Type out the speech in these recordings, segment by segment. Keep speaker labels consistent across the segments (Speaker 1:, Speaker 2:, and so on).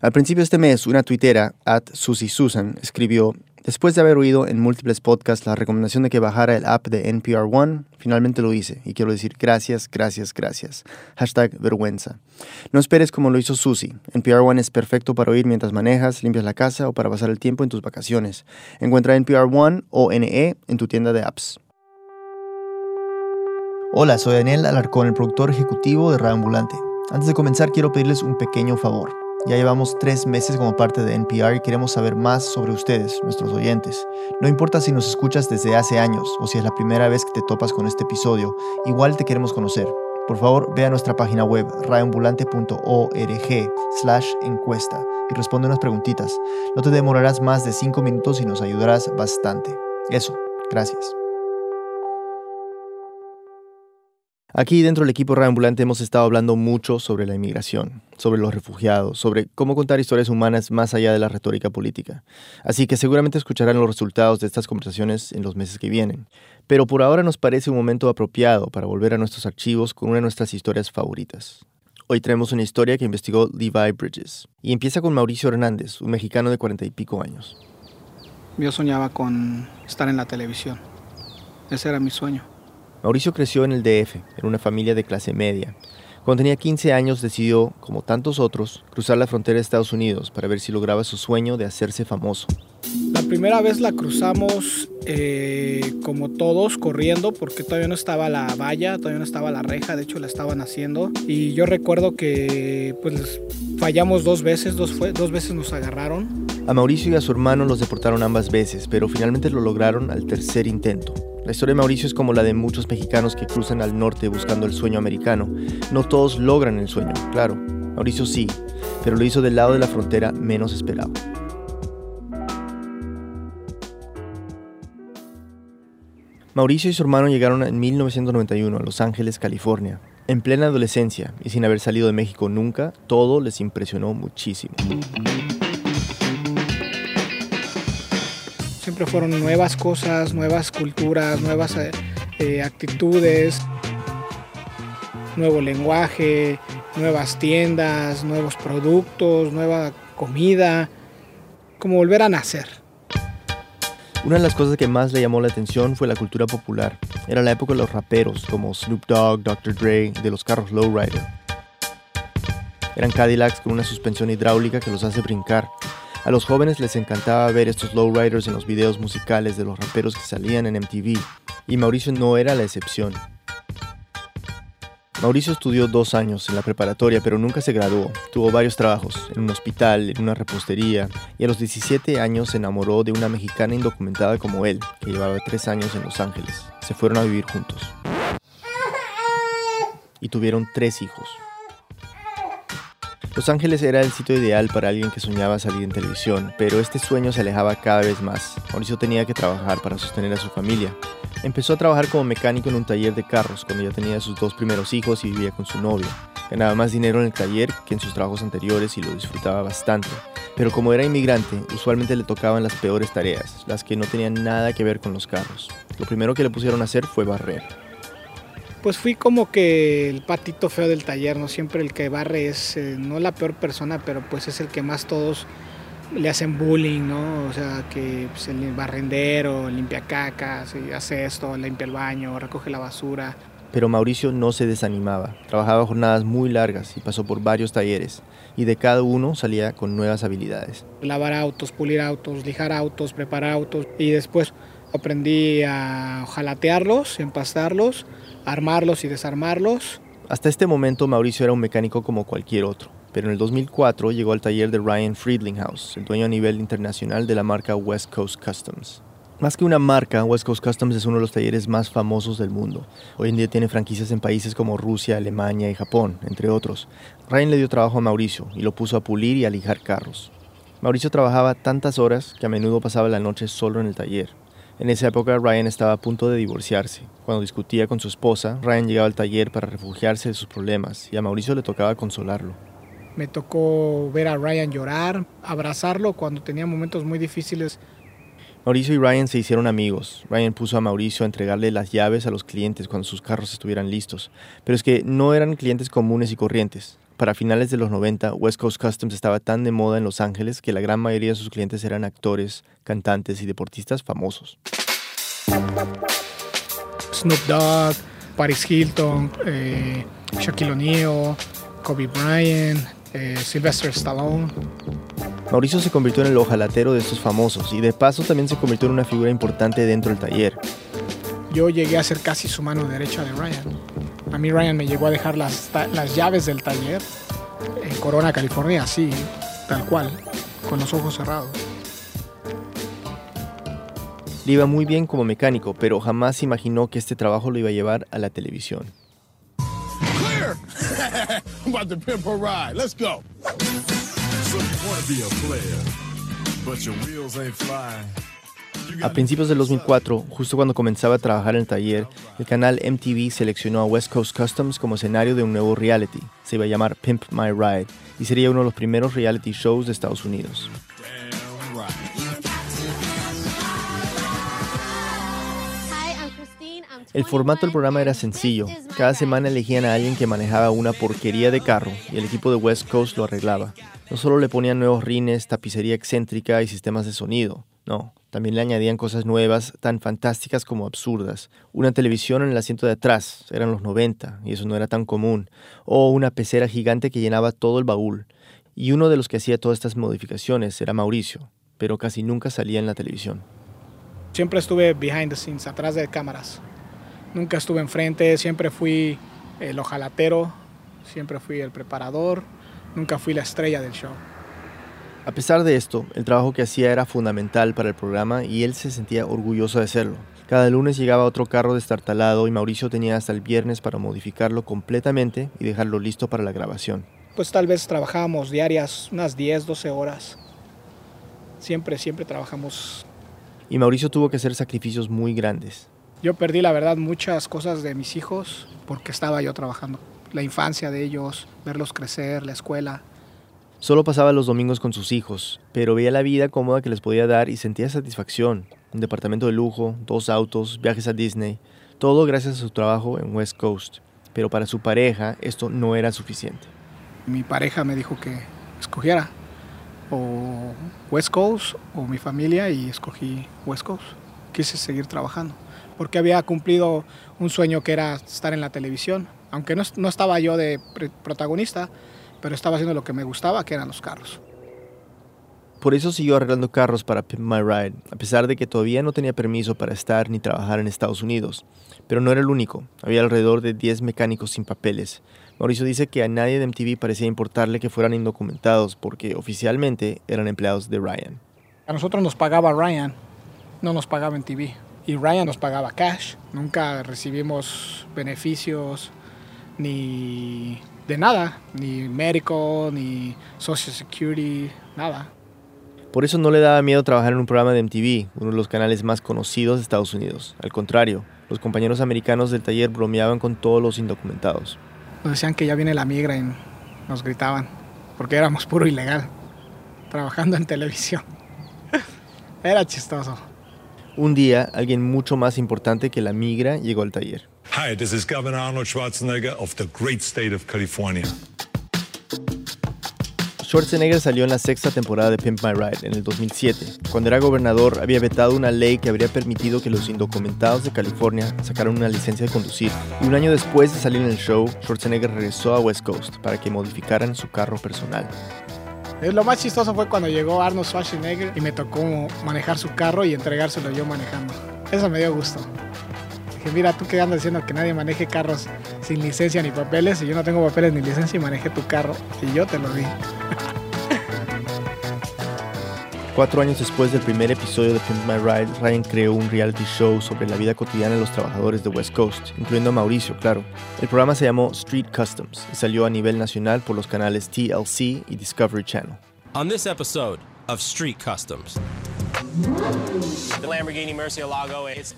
Speaker 1: Al principio de este mes, una tuitera, at escribió, Después de haber oído en múltiples podcasts la recomendación de que bajara el app de NPR One, finalmente lo hice y quiero decir gracias, gracias, gracias. Hashtag vergüenza. No esperes como lo hizo Susie. NPR One es perfecto para oír mientras manejas, limpias la casa o para pasar el tiempo en tus vacaciones. Encuentra NPR One o NE en tu tienda de apps. Hola, soy Daniel Alarcón, el productor ejecutivo de Radio Ambulante. Antes de comenzar, quiero pedirles un pequeño favor. Ya llevamos tres meses como parte de NPR y queremos saber más sobre ustedes, nuestros oyentes. No importa si nos escuchas desde hace años o si es la primera vez que te topas con este episodio, igual te queremos conocer. Por favor, ve a nuestra página web radioambulante.org slash encuesta y responde unas preguntitas. No te demorarás más de cinco minutos y nos ayudarás bastante. Eso, gracias. Aquí dentro del equipo Reambulante hemos estado hablando mucho sobre la inmigración, sobre los refugiados, sobre cómo contar historias humanas más allá de la retórica política. Así que seguramente escucharán los resultados de estas conversaciones en los meses que vienen. Pero por ahora nos parece un momento apropiado para volver a nuestros archivos con una de nuestras historias favoritas. Hoy traemos una historia que investigó Levi Bridges y empieza con Mauricio Hernández, un mexicano de cuarenta y pico años.
Speaker 2: Yo soñaba con estar en la televisión. Ese era mi sueño.
Speaker 1: Mauricio creció en el DF, en una familia de clase media. Cuando tenía 15 años decidió, como tantos otros, cruzar la frontera de Estados Unidos para ver si lograba su sueño de hacerse famoso.
Speaker 2: La primera vez la cruzamos eh, como todos, corriendo, porque todavía no estaba la valla, todavía no estaba la reja, de hecho la estaban haciendo. Y yo recuerdo que pues fallamos dos veces, dos, dos veces nos agarraron.
Speaker 1: A Mauricio y a su hermano los deportaron ambas veces, pero finalmente lo lograron al tercer intento. La historia de Mauricio es como la de muchos mexicanos que cruzan al norte buscando el sueño americano. No todos logran el sueño, claro. Mauricio sí, pero lo hizo del lado de la frontera menos esperado. Mauricio y su hermano llegaron en 1991 a Los Ángeles, California. En plena adolescencia y sin haber salido de México nunca, todo les impresionó muchísimo.
Speaker 2: Siempre fueron nuevas cosas, nuevas culturas, nuevas eh, eh, actitudes, nuevo lenguaje, nuevas tiendas, nuevos productos, nueva comida, como volver a nacer.
Speaker 1: Una de las cosas que más le llamó la atención fue la cultura popular. Era la época de los raperos como Snoop Dogg, Dr. Dre de los carros Lowrider. Eran Cadillacs con una suspensión hidráulica que los hace brincar a los jóvenes les encantaba ver estos lowriders en los videos musicales de los raperos que salían en MTV, y Mauricio no era la excepción. Mauricio estudió dos años en la preparatoria, pero nunca se graduó. Tuvo varios trabajos, en un hospital, en una repostería, y a los 17 años se enamoró de una mexicana indocumentada como él, que llevaba tres años en Los Ángeles. Se fueron a vivir juntos. Y tuvieron tres hijos. Los Ángeles era el sitio ideal para alguien que soñaba salir en televisión, pero este sueño se alejaba cada vez más. Mauricio tenía que trabajar para sostener a su familia. Empezó a trabajar como mecánico en un taller de carros cuando ya tenía sus dos primeros hijos y vivía con su novio. Ganaba más dinero en el taller que en sus trabajos anteriores y lo disfrutaba bastante. Pero como era inmigrante, usualmente le tocaban las peores tareas, las que no tenían nada que ver con los carros. Lo primero que le pusieron a hacer fue barrer
Speaker 2: pues fui como que el patito feo del taller, ¿no? Siempre el que barre es eh, no la peor persona, pero pues es el que más todos le hacen bullying, ¿no? O sea, que pues, el barrendero, limpia cacas, hace esto, limpia el baño, recoge la basura.
Speaker 1: Pero Mauricio no se desanimaba, trabajaba jornadas muy largas y pasó por varios talleres, y de cada uno salía con nuevas habilidades.
Speaker 2: Lavar autos, pulir autos, lijar autos, preparar autos, y después aprendí a jalatearlos, empastarlos, armarlos y desarmarlos.
Speaker 1: Hasta este momento Mauricio era un mecánico como cualquier otro, pero en el 2004 llegó al taller de Ryan Friedlinghaus, el dueño a nivel internacional de la marca West Coast Customs. Más que una marca, West Coast Customs es uno de los talleres más famosos del mundo. Hoy en día tiene franquicias en países como Rusia, Alemania y Japón, entre otros. Ryan le dio trabajo a Mauricio y lo puso a pulir y a lijar carros. Mauricio trabajaba tantas horas que a menudo pasaba la noche solo en el taller. En esa época Ryan estaba a punto de divorciarse. Cuando discutía con su esposa, Ryan llegaba al taller para refugiarse de sus problemas y a Mauricio le tocaba consolarlo.
Speaker 2: Me tocó ver a Ryan llorar, abrazarlo cuando tenía momentos muy difíciles.
Speaker 1: Mauricio y Ryan se hicieron amigos. Ryan puso a Mauricio a entregarle las llaves a los clientes cuando sus carros estuvieran listos. Pero es que no eran clientes comunes y corrientes. Para finales de los 90, West Coast Customs estaba tan de moda en Los Ángeles que la gran mayoría de sus clientes eran actores, cantantes y deportistas famosos.
Speaker 2: Snoop Dogg, Paris Hilton, eh, Shaquille O'Neal, Kobe Bryant, eh, Sylvester Stallone.
Speaker 1: Mauricio se convirtió en el ojalatero de estos famosos y de paso también se convirtió en una figura importante dentro del taller.
Speaker 2: Yo llegué a ser casi su mano derecha de Ryan. A mí Ryan me llegó a dejar las, las llaves del taller en Corona, California, así, tal cual, con los ojos cerrados.
Speaker 1: Le iba muy bien como mecánico, pero jamás imaginó que este trabajo lo iba a llevar a la televisión. A principios del 2004, justo cuando comenzaba a trabajar en el taller, el canal MTV seleccionó a West Coast Customs como escenario de un nuevo reality. Se iba a llamar Pimp My Ride y sería uno de los primeros reality shows de Estados Unidos. El formato del programa era sencillo. Cada semana elegían a alguien que manejaba una porquería de carro y el equipo de West Coast lo arreglaba. No solo le ponían nuevos rines, tapicería excéntrica y sistemas de sonido, no, también le añadían cosas nuevas, tan fantásticas como absurdas. Una televisión en el asiento de atrás, eran los 90, y eso no era tan común. O una pecera gigante que llenaba todo el baúl. Y uno de los que hacía todas estas modificaciones era Mauricio, pero casi nunca salía en la televisión.
Speaker 2: Siempre estuve behind the scenes, atrás de cámaras. Nunca estuve enfrente, siempre fui el ojalatero, siempre fui el preparador, nunca fui la estrella del show.
Speaker 1: A pesar de esto, el trabajo que hacía era fundamental para el programa y él se sentía orgulloso de hacerlo. Cada lunes llegaba otro carro destartalado y Mauricio tenía hasta el viernes para modificarlo completamente y dejarlo listo para la grabación.
Speaker 2: Pues tal vez trabajábamos diarias unas 10, 12 horas. Siempre, siempre trabajamos.
Speaker 1: Y Mauricio tuvo que hacer sacrificios muy grandes.
Speaker 2: Yo perdí, la verdad, muchas cosas de mis hijos porque estaba yo trabajando. La infancia de ellos, verlos crecer, la escuela.
Speaker 1: Solo pasaba los domingos con sus hijos, pero veía la vida cómoda que les podía dar y sentía satisfacción. Un departamento de lujo, dos autos, viajes a Disney, todo gracias a su trabajo en West Coast. Pero para su pareja esto no era suficiente.
Speaker 2: Mi pareja me dijo que escogiera o West Coast o mi familia y escogí West Coast. Quise seguir trabajando porque había cumplido un sueño que era estar en la televisión. Aunque no, no estaba yo de protagonista, pero estaba haciendo lo que me gustaba, que eran los carros.
Speaker 1: Por eso siguió arreglando carros para Pimp My Ride, a pesar de que todavía no tenía permiso para estar ni trabajar en Estados Unidos. Pero no era el único, había alrededor de 10 mecánicos sin papeles. Mauricio dice que a nadie de MTV parecía importarle que fueran indocumentados porque oficialmente eran empleados de Ryan.
Speaker 2: A nosotros nos pagaba Ryan, no nos pagaba MTV. Y Ryan nos pagaba cash. Nunca recibimos beneficios ni de nada, ni médico, ni Social Security, nada.
Speaker 1: Por eso no le daba miedo trabajar en un programa de MTV, uno de los canales más conocidos de Estados Unidos. Al contrario, los compañeros americanos del taller bromeaban con todos los indocumentados.
Speaker 2: Nos decían que ya viene la migra y nos gritaban, porque éramos puro ilegal, trabajando en televisión. Era chistoso.
Speaker 1: Un día, alguien mucho más importante que la migra llegó al taller.
Speaker 3: Hi, this is Governor Arnold Schwarzenegger of the great state of California.
Speaker 1: Schwarzenegger salió en la sexta temporada de Pimp My Ride en el 2007. Cuando era gobernador había vetado una ley que habría permitido que los indocumentados de California sacaran una licencia de conducir. Y un año después de salir en el show, Schwarzenegger regresó a West Coast para que modificaran su carro personal.
Speaker 2: Lo más chistoso fue cuando llegó Arnold Schwarzenegger y me tocó manejar su carro y entregárselo yo manejando. Eso me dio gusto mira, tú que andas diciendo que nadie maneje carros sin licencia ni papeles, y yo no tengo papeles ni licencia y manejé tu carro, y yo te lo di.
Speaker 1: Cuatro años después del primer episodio de Pimp My Ride, Ryan creó un reality show sobre la vida cotidiana de los trabajadores de West Coast, incluyendo a Mauricio, claro. El programa se llamó Street Customs y salió a nivel nacional por los canales TLC y Discovery Channel.
Speaker 4: On this episode of Street Customs.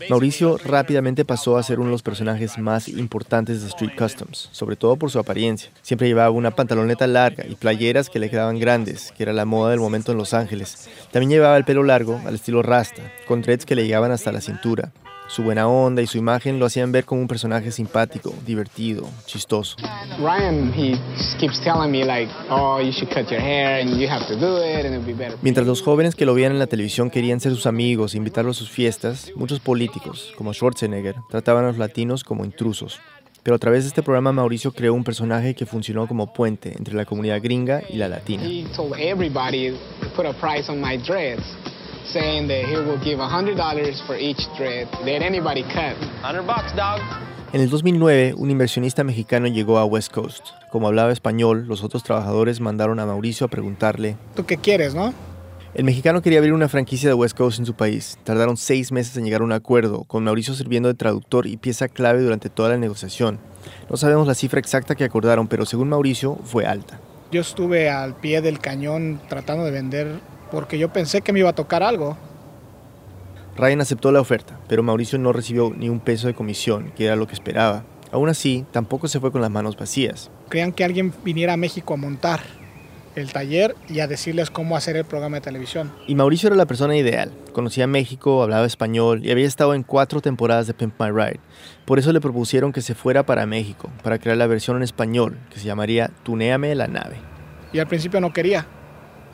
Speaker 1: Mauricio rápidamente pasó a ser uno de los personajes más importantes de Street Customs, sobre todo por su apariencia. Siempre llevaba una pantaloneta larga y playeras que le quedaban grandes, que era la moda del momento en Los Ángeles. También llevaba el pelo largo, al estilo rasta, con dreads que le llegaban hasta la cintura. Su buena onda y su imagen lo hacían ver como un personaje simpático, divertido, chistoso.
Speaker 5: Ryan, he keeps telling me like, oh, you should cut your hair and you have to do it and it'll be better.
Speaker 1: Mientras los jóvenes que lo veían en la televisión querían ser sus amigos e invitarlo a sus fiestas, muchos políticos, como Schwarzenegger, trataban a los latinos como intrusos. Pero a través de este programa Mauricio creó un personaje que funcionó como puente entre la comunidad gringa y la latina.
Speaker 5: Saying that he will give $100 for each dread that anybody cut.
Speaker 4: 100 bucks, dog.
Speaker 1: En el 2009, un inversionista mexicano llegó a West Coast. Como hablaba español, los otros trabajadores mandaron a Mauricio a preguntarle,
Speaker 2: ¿Tú qué quieres, no?
Speaker 1: El mexicano quería abrir una franquicia de West Coast en su país. Tardaron seis meses en llegar a un acuerdo, con Mauricio sirviendo de traductor y pieza clave durante toda la negociación. No sabemos la cifra exacta que acordaron, pero según Mauricio fue alta.
Speaker 2: Yo estuve al pie del cañón tratando de vender porque yo pensé que me iba a tocar algo.
Speaker 1: Ryan aceptó la oferta, pero Mauricio no recibió ni un peso de comisión, que era lo que esperaba. Aún así, tampoco se fue con las manos vacías.
Speaker 2: Querían que alguien viniera a México a montar el taller y a decirles cómo hacer el programa de televisión.
Speaker 1: Y Mauricio era la persona ideal. Conocía México, hablaba español y había estado en cuatro temporadas de Pimp My Ride. Por eso le propusieron que se fuera para México, para crear la versión en español, que se llamaría Tunéame la nave.
Speaker 2: Y al principio no quería.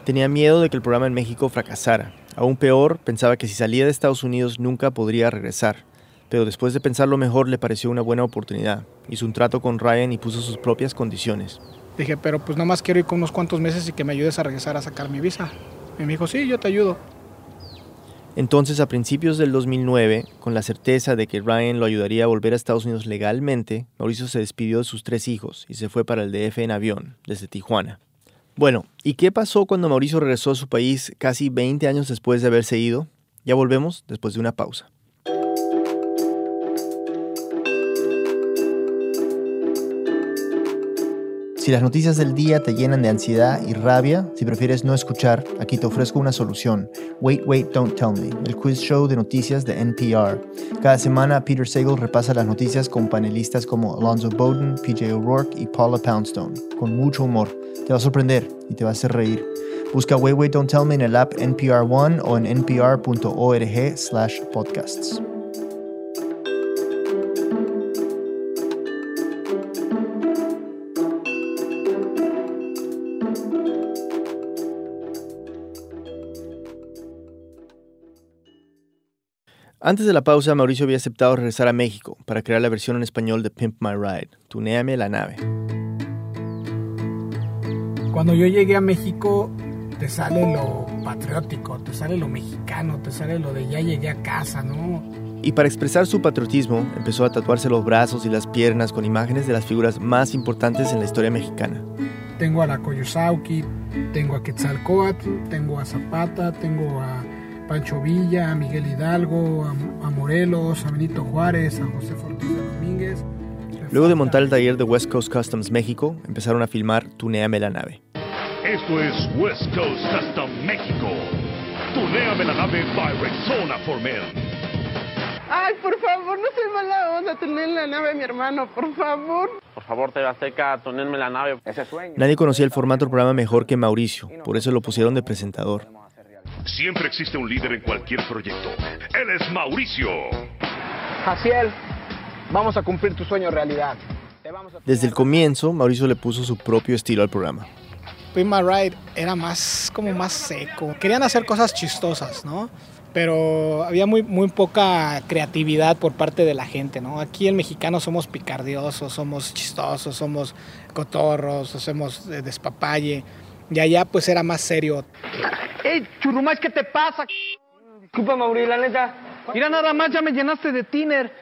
Speaker 1: Tenía miedo de que el programa en México fracasara. Aún peor, pensaba que si salía de Estados Unidos nunca podría regresar. Pero después de pensarlo mejor le pareció una buena oportunidad. Hizo un trato con Ryan y puso sus propias condiciones.
Speaker 2: Dije, pero pues nada más quiero ir con unos cuantos meses y que me ayudes a regresar a sacar mi visa. Y me dijo, sí, yo te ayudo.
Speaker 1: Entonces, a principios del 2009, con la certeza de que Ryan lo ayudaría a volver a Estados Unidos legalmente, Mauricio se despidió de sus tres hijos y se fue para el DF en avión, desde Tijuana. Bueno, ¿y qué pasó cuando Mauricio regresó a su país casi 20 años después de haberse ido? Ya volvemos después de una pausa. Si las noticias del día te llenan de ansiedad y rabia, si prefieres no escuchar, aquí te ofrezco una solución. Wait, Wait, Don't Tell Me, el quiz show de noticias de NPR. Cada semana Peter Sagal repasa las noticias con panelistas como Alonzo Bowden, PJ O'Rourke y Paula Poundstone, con mucho humor. Te va a sorprender y te va a hacer reír. Busca Wait, Wait, Don't Tell Me en el app NPR One o en npr.org Antes de la pausa, Mauricio había aceptado regresar a México para crear la versión en español de Pimp My Ride, Tunéame la nave.
Speaker 2: Cuando yo llegué a México, te sale lo patriótico, te sale lo mexicano, te sale lo de ya llegué a casa, ¿no?
Speaker 1: Y para expresar su patriotismo, empezó a tatuarse los brazos y las piernas con imágenes de las figuras más importantes en la historia mexicana.
Speaker 2: Tengo a la Coyosauqui, tengo a Quetzalcóatl, tengo a Zapata, tengo a Pancho Villa, a Miguel Hidalgo, a, a Morelos, a Benito Juárez, a José Ortiz de Domínguez.
Speaker 1: Luego de montar el taller de West Coast Customs México, empezaron a filmar Tunéame la nave.
Speaker 6: Esto es West Coast Custom México. Tuneame la nave by Rexona for Men.
Speaker 7: Ay, por favor, no seas mala onda, tener la nave mi hermano, por favor.
Speaker 8: Por favor, te Azteca, tonerme la nave. Ese sueño.
Speaker 1: Nadie conocía el formato del programa mejor que Mauricio, por eso lo pusieron de presentador.
Speaker 6: Siempre existe un líder en cualquier proyecto. Él es Mauricio.
Speaker 5: Jaciel, vamos a cumplir tu sueño realidad. A-
Speaker 1: Desde el comienzo, Mauricio le puso su propio estilo al programa.
Speaker 2: My Ride era más como más seco. Querían hacer cosas chistosas, ¿no? Pero había muy, muy poca creatividad por parte de la gente, ¿no? Aquí el mexicano somos picardiosos, somos chistosos, somos cotorros, somos de despapalle. Y allá pues era más serio.
Speaker 7: ¡Ey, churrumais, qué te pasa! Disculpa, Mauri, la neta. Mira, nada más ya me llenaste de tiner.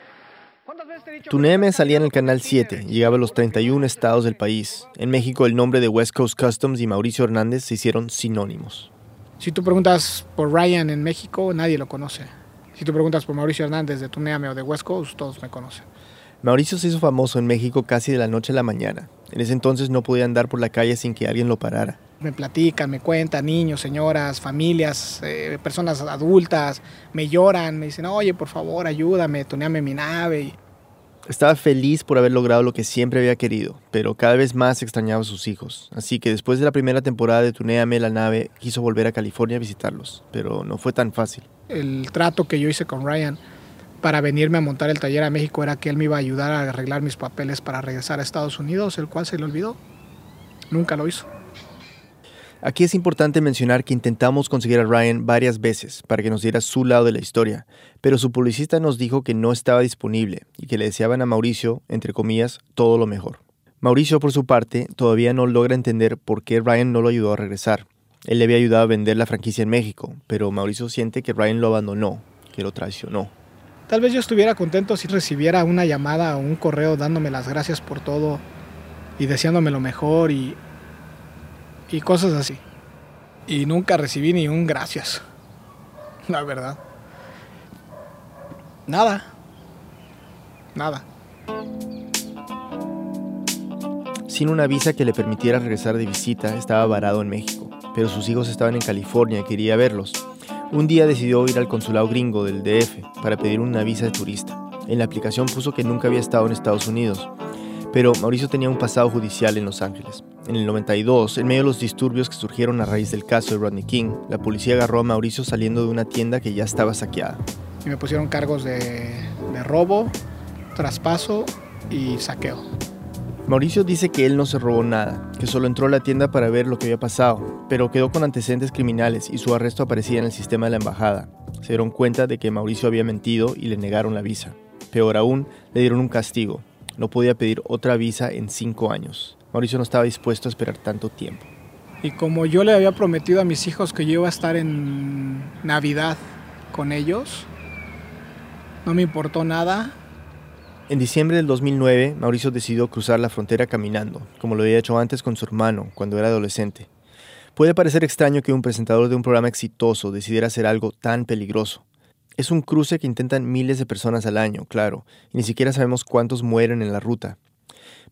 Speaker 7: ¿Cuántas veces te he dicho?
Speaker 1: Tuneme salía en el Canal 7 y llegaba a los 31 estados del país. En México el nombre de West Coast Customs y Mauricio Hernández se hicieron sinónimos.
Speaker 2: Si tú preguntas por Ryan en México, nadie lo conoce. Si tú preguntas por Mauricio Hernández de Tuneame o de West Coast, todos me conocen.
Speaker 1: Mauricio se hizo famoso en México casi de la noche a la mañana. En ese entonces no podía andar por la calle sin que alguien lo parara.
Speaker 2: Me platican, me cuentan, niños, señoras, familias, eh, personas adultas, me lloran, me dicen, oye, por favor, ayúdame, tuneame mi nave.
Speaker 1: Estaba feliz por haber logrado lo que siempre había querido, pero cada vez más extrañaba a sus hijos. Así que después de la primera temporada de Tuneame la nave, quiso volver a California a visitarlos, pero no fue tan fácil.
Speaker 2: el trato que yo hice con Ryan, para venirme a montar el taller a México era que él me iba a ayudar a arreglar mis papeles para regresar a Estados Unidos, el cual se le olvidó. Nunca lo hizo.
Speaker 1: Aquí es importante mencionar que intentamos conseguir a Ryan varias veces para que nos diera su lado de la historia, pero su publicista nos dijo que no estaba disponible y que le deseaban a Mauricio, entre comillas, todo lo mejor. Mauricio, por su parte, todavía no logra entender por qué Ryan no lo ayudó a regresar. Él le había ayudado a vender la franquicia en México, pero Mauricio siente que Ryan lo abandonó, que lo traicionó.
Speaker 2: Tal vez yo estuviera contento si recibiera una llamada o un correo dándome las gracias por todo y deseándome lo mejor y, y cosas así. Y nunca recibí ni un gracias, la verdad. Nada. Nada.
Speaker 1: Sin una visa que le permitiera regresar de visita, estaba varado en México, pero sus hijos estaban en California y quería verlos. Un día decidió ir al consulado gringo del DF para pedir una visa de turista. En la aplicación puso que nunca había estado en Estados Unidos, pero Mauricio tenía un pasado judicial en Los Ángeles. En el 92, en medio de los disturbios que surgieron a raíz del caso de Rodney King, la policía agarró a Mauricio saliendo de una tienda que ya estaba saqueada.
Speaker 2: Y me pusieron cargos de, de robo, traspaso y saqueo.
Speaker 1: Mauricio dice que él no se robó nada, que solo entró a la tienda para ver lo que había pasado, pero quedó con antecedentes criminales y su arresto aparecía en el sistema de la embajada. Se dieron cuenta de que Mauricio había mentido y le negaron la visa. Peor aún, le dieron un castigo. No podía pedir otra visa en cinco años. Mauricio no estaba dispuesto a esperar tanto tiempo.
Speaker 2: Y como yo le había prometido a mis hijos que yo iba a estar en Navidad con ellos, no me importó nada
Speaker 1: en diciembre del 2009, Mauricio decidió cruzar la frontera caminando, como lo había hecho antes con su hermano cuando era adolescente. Puede parecer extraño que un presentador de un programa exitoso decidiera hacer algo tan peligroso. Es un cruce que intentan miles de personas al año, claro, y ni siquiera sabemos cuántos mueren en la ruta.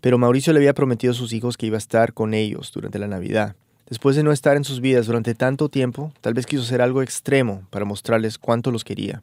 Speaker 1: Pero Mauricio le había prometido a sus hijos que iba a estar con ellos durante la Navidad. Después de no estar en sus vidas durante tanto tiempo, tal vez quiso hacer algo extremo para mostrarles cuánto los quería.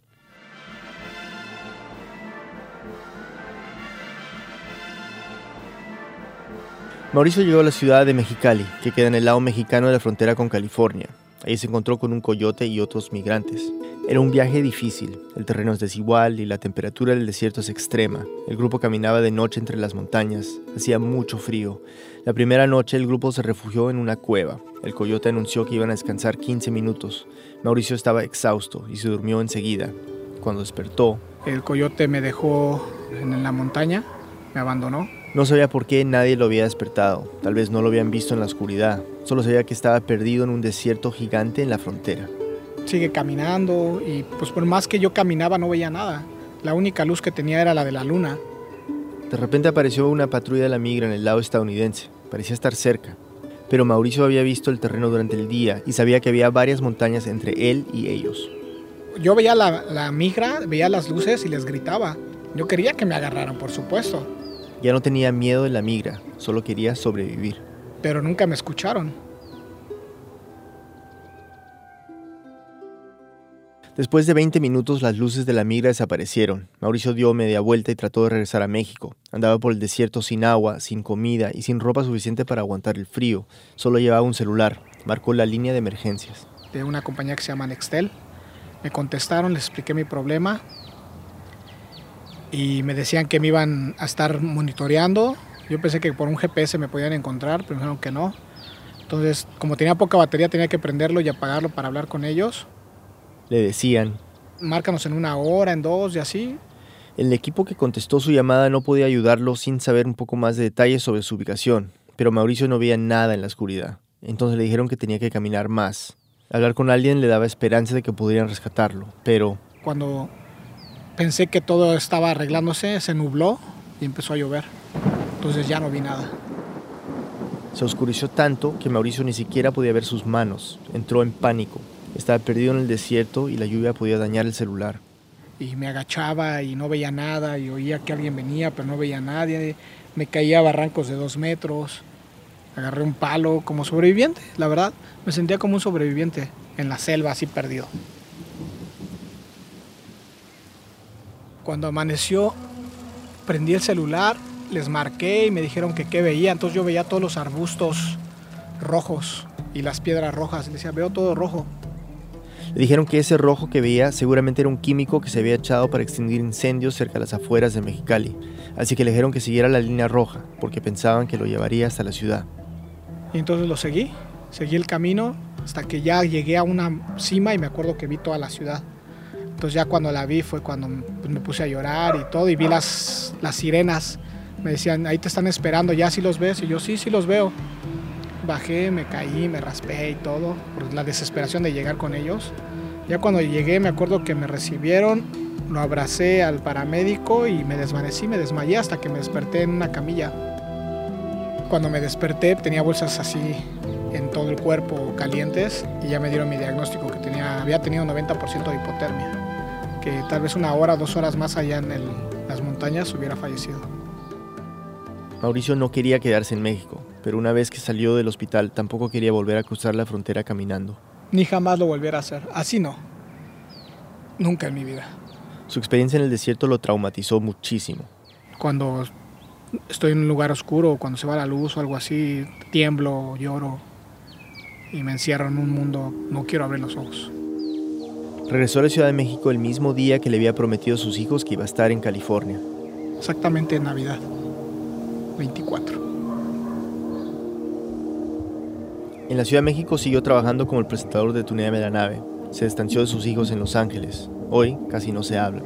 Speaker 1: Mauricio llegó a la ciudad de Mexicali, que queda en el lado mexicano de la frontera con California. Ahí se encontró con un coyote y otros migrantes. Era un viaje difícil, el terreno es desigual y la temperatura del desierto es extrema. El grupo caminaba de noche entre las montañas, hacía mucho frío. La primera noche el grupo se refugió en una cueva. El coyote anunció que iban a descansar 15 minutos. Mauricio estaba exhausto y se durmió enseguida. Cuando despertó,
Speaker 2: el coyote me dejó en la montaña, me abandonó
Speaker 1: no sabía por qué nadie lo había despertado, tal vez no lo habían visto en la oscuridad, solo sabía que estaba perdido en un desierto gigante en la frontera.
Speaker 2: Sigue caminando y pues por más que yo caminaba no veía nada, la única luz que tenía era la de la luna.
Speaker 1: De repente apareció una patrulla de la migra en el lado estadounidense, parecía estar cerca, pero Mauricio había visto el terreno durante el día y sabía que había varias montañas entre él y ellos.
Speaker 2: Yo veía la, la migra, veía las luces y les gritaba. Yo quería que me agarraran, por supuesto.
Speaker 1: Ya no tenía miedo de la migra, solo quería sobrevivir.
Speaker 2: Pero nunca me escucharon.
Speaker 1: Después de 20 minutos las luces de la migra desaparecieron. Mauricio dio media vuelta y trató de regresar a México. Andaba por el desierto sin agua, sin comida y sin ropa suficiente para aguantar el frío. Solo llevaba un celular. Marcó la línea de emergencias.
Speaker 2: De una compañía que se llama Nextel. Me contestaron, les expliqué mi problema y me decían que me iban a estar monitoreando. Yo pensé que por un GPS me podían encontrar, pero me dijeron que no. Entonces, como tenía poca batería, tenía que prenderlo y apagarlo para hablar con ellos.
Speaker 1: Le decían.
Speaker 2: Márcanos en una hora, en dos y así.
Speaker 1: El equipo que contestó su llamada no podía ayudarlo sin saber un poco más de detalles sobre su ubicación, pero Mauricio no veía nada en la oscuridad. Entonces le dijeron que tenía que caminar más. Hablar con alguien le daba esperanza de que pudieran rescatarlo, pero...
Speaker 2: Cuando pensé que todo estaba arreglándose, se nubló y empezó a llover. Entonces ya no vi nada.
Speaker 1: Se oscureció tanto que Mauricio ni siquiera podía ver sus manos. Entró en pánico. Estaba perdido en el desierto y la lluvia podía dañar el celular.
Speaker 2: Y me agachaba y no veía nada y oía que alguien venía pero no veía a nadie. Me caía a barrancos de dos metros. Agarré un palo como sobreviviente, la verdad. Me sentía como un sobreviviente en la selva así perdido. Cuando amaneció, prendí el celular, les marqué y me dijeron que qué veía. Entonces yo veía todos los arbustos rojos y las piedras rojas. Les decía, veo todo rojo.
Speaker 1: Le dijeron que ese rojo que veía seguramente era un químico que se había echado para extinguir incendios cerca de las afueras de Mexicali, así que le dijeron que siguiera la línea roja, porque pensaban que lo llevaría hasta la ciudad.
Speaker 2: Y entonces lo seguí, seguí el camino hasta que ya llegué a una cima y me acuerdo que vi toda la ciudad. Entonces ya cuando la vi fue cuando pues, me puse a llorar y todo y vi las, las sirenas. Me decían, ahí te están esperando, ya sí los ves. Y yo sí, sí los veo. Bajé, me caí, me raspé y todo, por la desesperación de llegar con ellos. Ya cuando llegué me acuerdo que me recibieron, lo abracé al paramédico y me desvanecí, me desmayé hasta que me desperté en una camilla. Cuando me desperté tenía bolsas así en todo el cuerpo calientes y ya me dieron mi diagnóstico que tenía, había tenido 90% de hipotermia que tal vez una hora, dos horas más allá en las montañas hubiera fallecido.
Speaker 1: Mauricio no quería quedarse en México, pero una vez que salió del hospital tampoco quería volver a cruzar la frontera caminando.
Speaker 2: Ni jamás lo volviera a hacer. Así no. Nunca en mi vida.
Speaker 1: Su experiencia en el desierto lo traumatizó muchísimo.
Speaker 2: Cuando estoy en un lugar oscuro, cuando se va la luz o algo así, tiemblo, lloro y me encierro en un mundo, no quiero abrir los ojos.
Speaker 1: Regresó a la Ciudad de México el mismo día que le había prometido a sus hijos que iba a estar en California.
Speaker 2: Exactamente en Navidad, 24.
Speaker 1: En la Ciudad de México siguió trabajando como el presentador de Tuneame la Nave. Se distanció de sus hijos en Los Ángeles. Hoy casi no se hablan.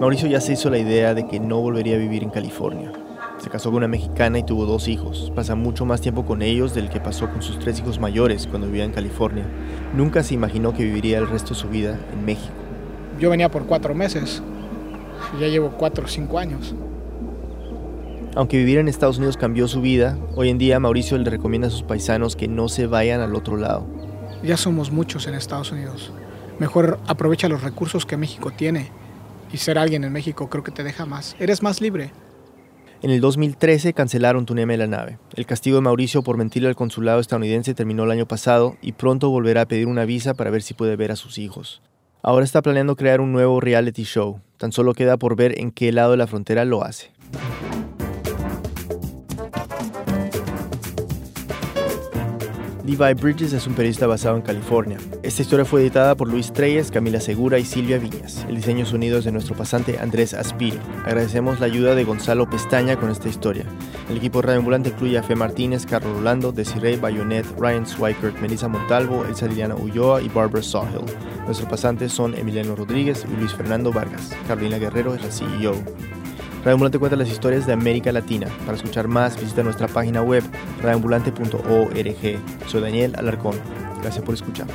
Speaker 1: Mauricio ya se hizo la idea de que no volvería a vivir en California. Se casó con una mexicana y tuvo dos hijos. Pasa mucho más tiempo con ellos del que pasó con sus tres hijos mayores cuando vivía en California. Nunca se imaginó que viviría el resto de su vida en México.
Speaker 2: Yo venía por cuatro meses. Ya llevo cuatro o cinco años.
Speaker 1: Aunque vivir en Estados Unidos cambió su vida, hoy en día Mauricio le recomienda a sus paisanos que no se vayan al otro lado.
Speaker 2: Ya somos muchos en Estados Unidos. Mejor aprovecha los recursos que México tiene. Y ser alguien en México creo que te deja más. Eres más libre.
Speaker 1: En el 2013 cancelaron Tuneme la nave. El castigo de Mauricio por mentirle al consulado estadounidense terminó el año pasado y pronto volverá a pedir una visa para ver si puede ver a sus hijos. Ahora está planeando crear un nuevo reality show. Tan solo queda por ver en qué lado de la frontera lo hace. Levi Bridges es un periodista basado en California. Esta historia fue editada por Luis Treyes, Camila Segura y Silvia Viñas. El diseño sonido es de nuestro pasante Andrés Aspiri. Agradecemos la ayuda de Gonzalo Pestaña con esta historia. El equipo Radio Ambulante incluye a Fe Martínez, Carlos Rolando, Desiree Bayonet, Ryan Swikert, Melissa Montalvo, Elsa Liliana Ulloa y Barbara Sawhill. Nuestros pasantes son Emiliano Rodríguez y Luis Fernando Vargas. Carolina Guerrero es la CEO. Radio cuenta las historias de América Latina. Para escuchar más, visita nuestra página web radioambulante.org. Soy Daniel Alarcón. Gracias por escuchar.